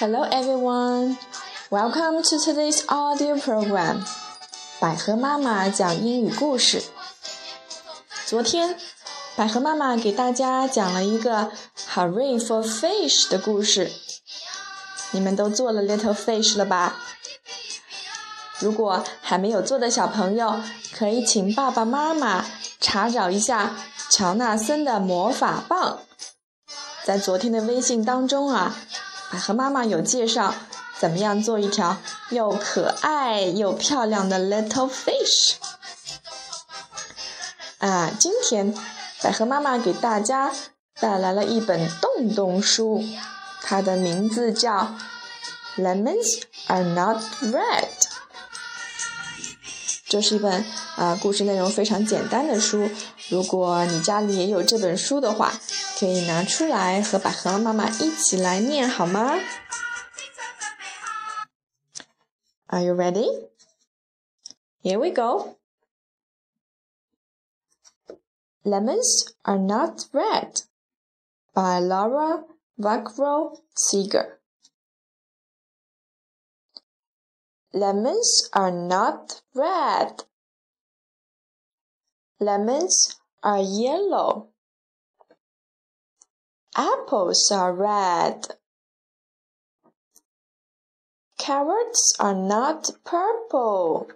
Hello everyone, welcome to today's audio program. 百合妈妈讲英语故事。昨天，百合妈妈给大家讲了一个 Hurry for Fish 的故事。你们都做了 Little Fish 了吧？如果还没有做的小朋友，可以请爸爸妈妈查找一下乔纳森的魔法棒。在昨天的微信当中啊。百合妈妈有介绍怎么样做一条又可爱又漂亮的 little fish 啊！今天百合妈妈给大家带来了一本洞洞书，它的名字叫 Lemons are not red。这是一本啊、呃、故事内容非常简单的书。如果你家里也有这本书的话，可以拿出来和百合妈妈一起来念好吗？Are you ready? Here we go. Lemons are not red by Laura Vaccaro Seeger. Lemons are not red. Lemons are yellow. Apples are red. Carrots are not purple.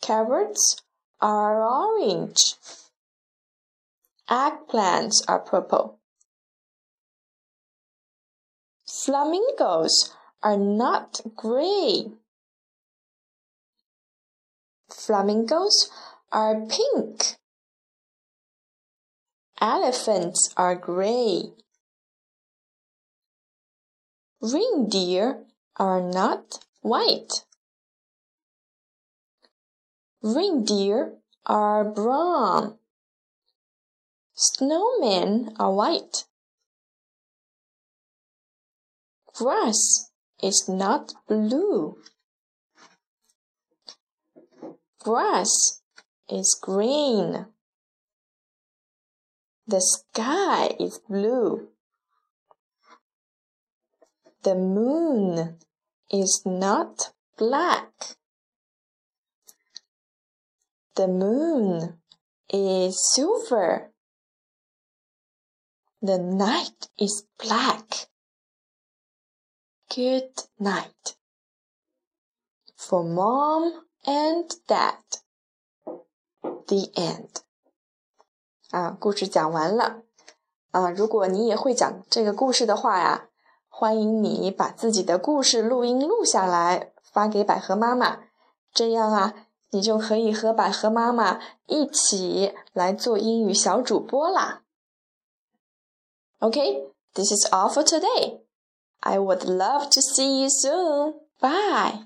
Carrots are orange. Eggplants are purple. Flamingos are not gray. Flamingos are pink. Elephants are gray. Reindeer are not white. Reindeer are brown. Snowmen are white. Grass is not blue. Grass is green. The sky is blue. The moon is not black. The moon is silver. The night is black Good night. For mom and dad. The end. 啊，故事讲完了。啊，如果你也会讲这个故事的话呀，欢迎你把自己的故事录音录下来发给百合妈妈，这样啊，你就可以和百合妈妈一起来做英语小主播啦。Okay，this is all for today. I would love to see you soon. Bye.